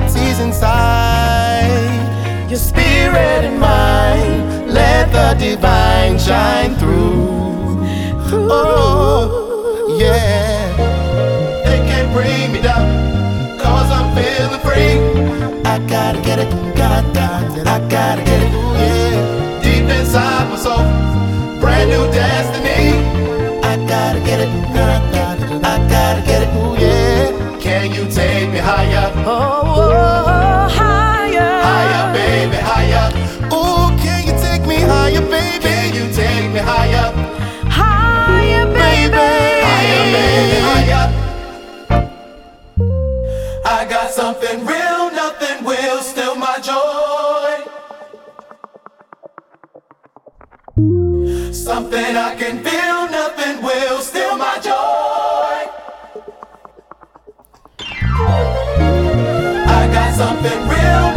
possibilities inside. your Spirit and mind, let the divine shine through. Oh, yeah. They can't bring me down, cause I'm feeling free. I gotta get it, gotta, I gotta get it, yeah. Deep inside my soul, brand new destiny. I gotta get it, gotta, I gotta get it, yeah. Can you take me higher, higher, baby? Can you take me higher, higher, baby, higher, baby, higher? I got something real, nothing will steal my joy. Something I can feel, nothing will steal my joy. I got something real,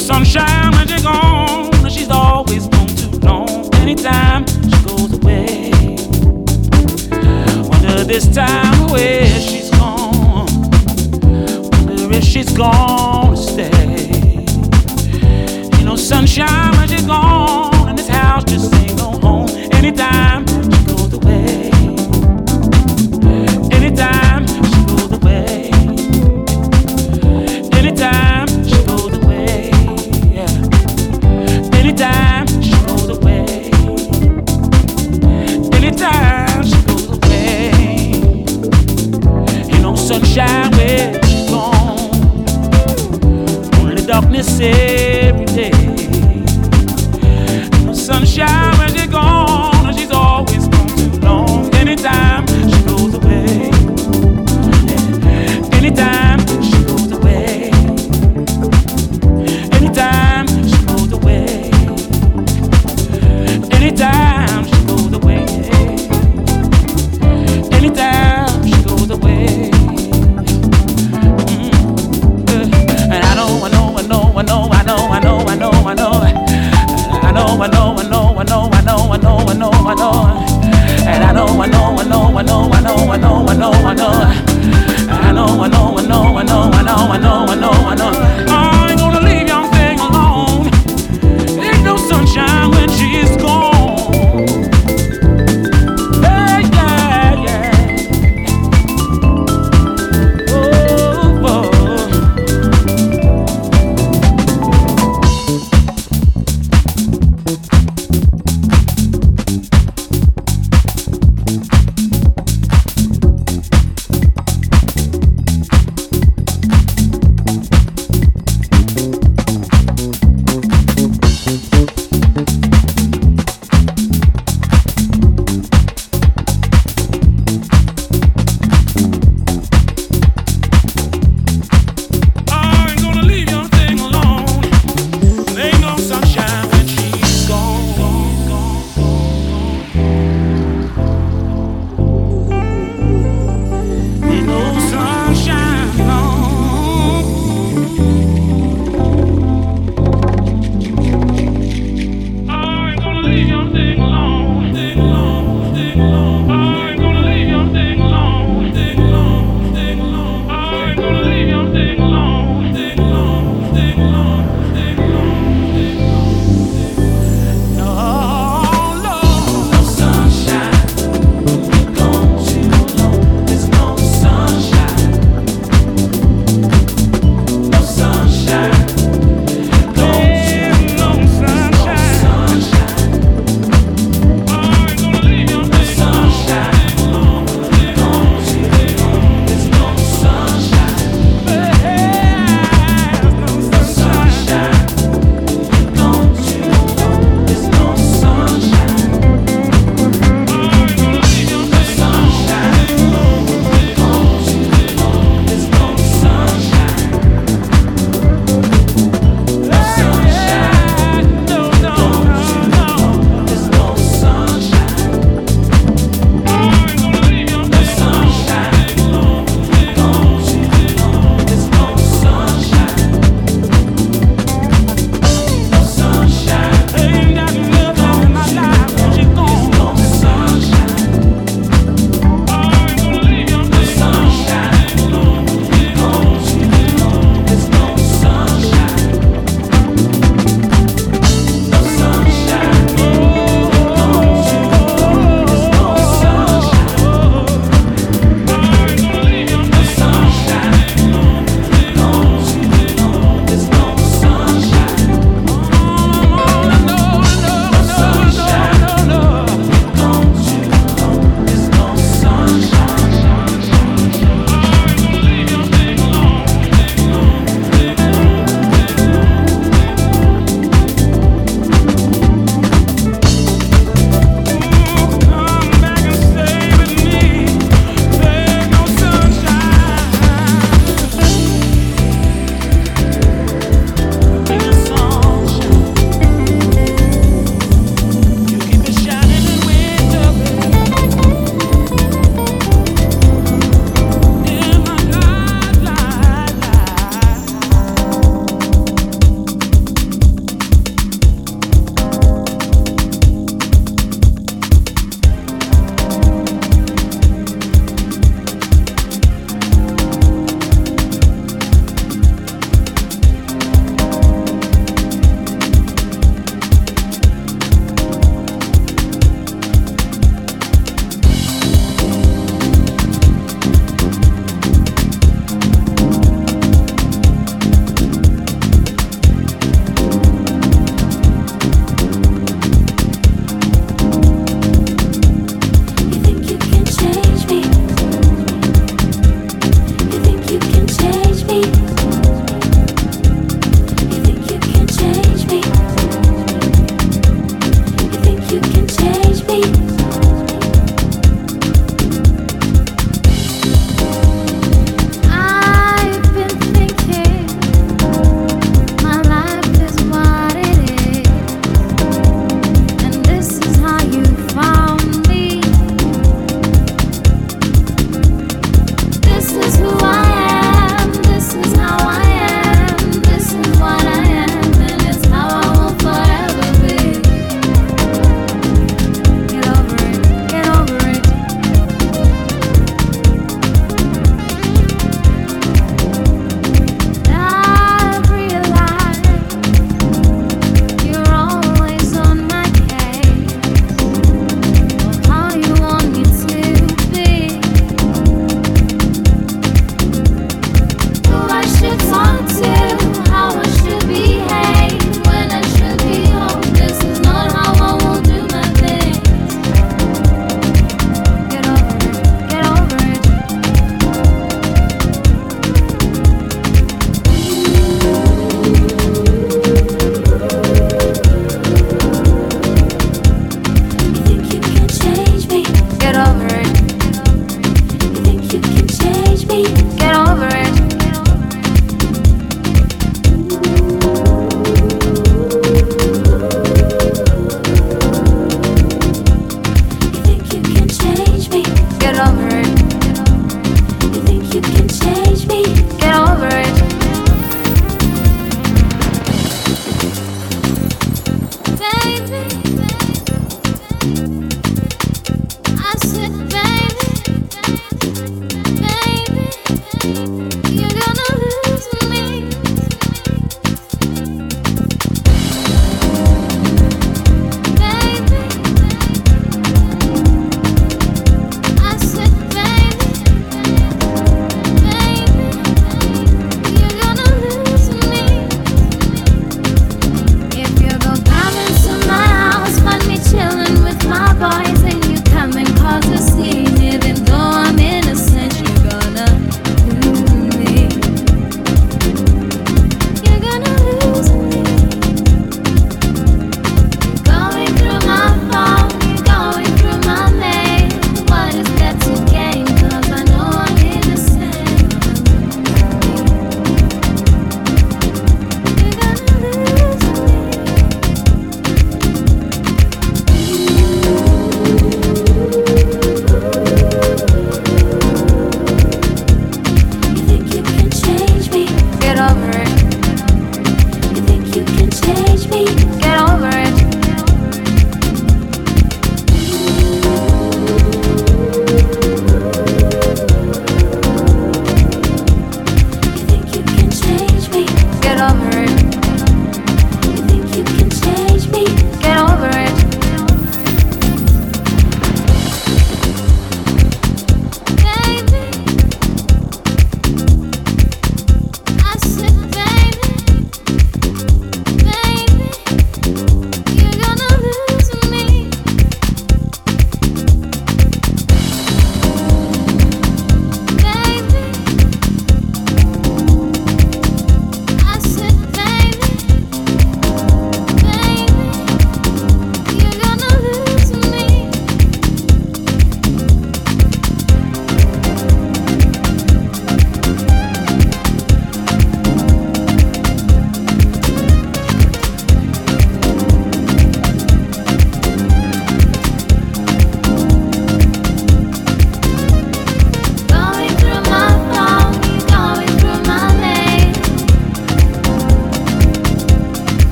sunshine when she's gone. She's always gone too long. Anytime she goes away. Wonder this time where she's gone. Wonder if she's gonna stay. Ain't no sunshine when she's gone. And this house just ain't no home. Anytime she goes away. Anytime No where she's gone. Only darkness every day. No sunshine when she's gone. and She's always gone too long. Anytime she goes away. Anytime she goes away. Anytime she goes away. Anytime she goes away. Anytime And I know, I know, I know, I know, I know, I know, I know, I know.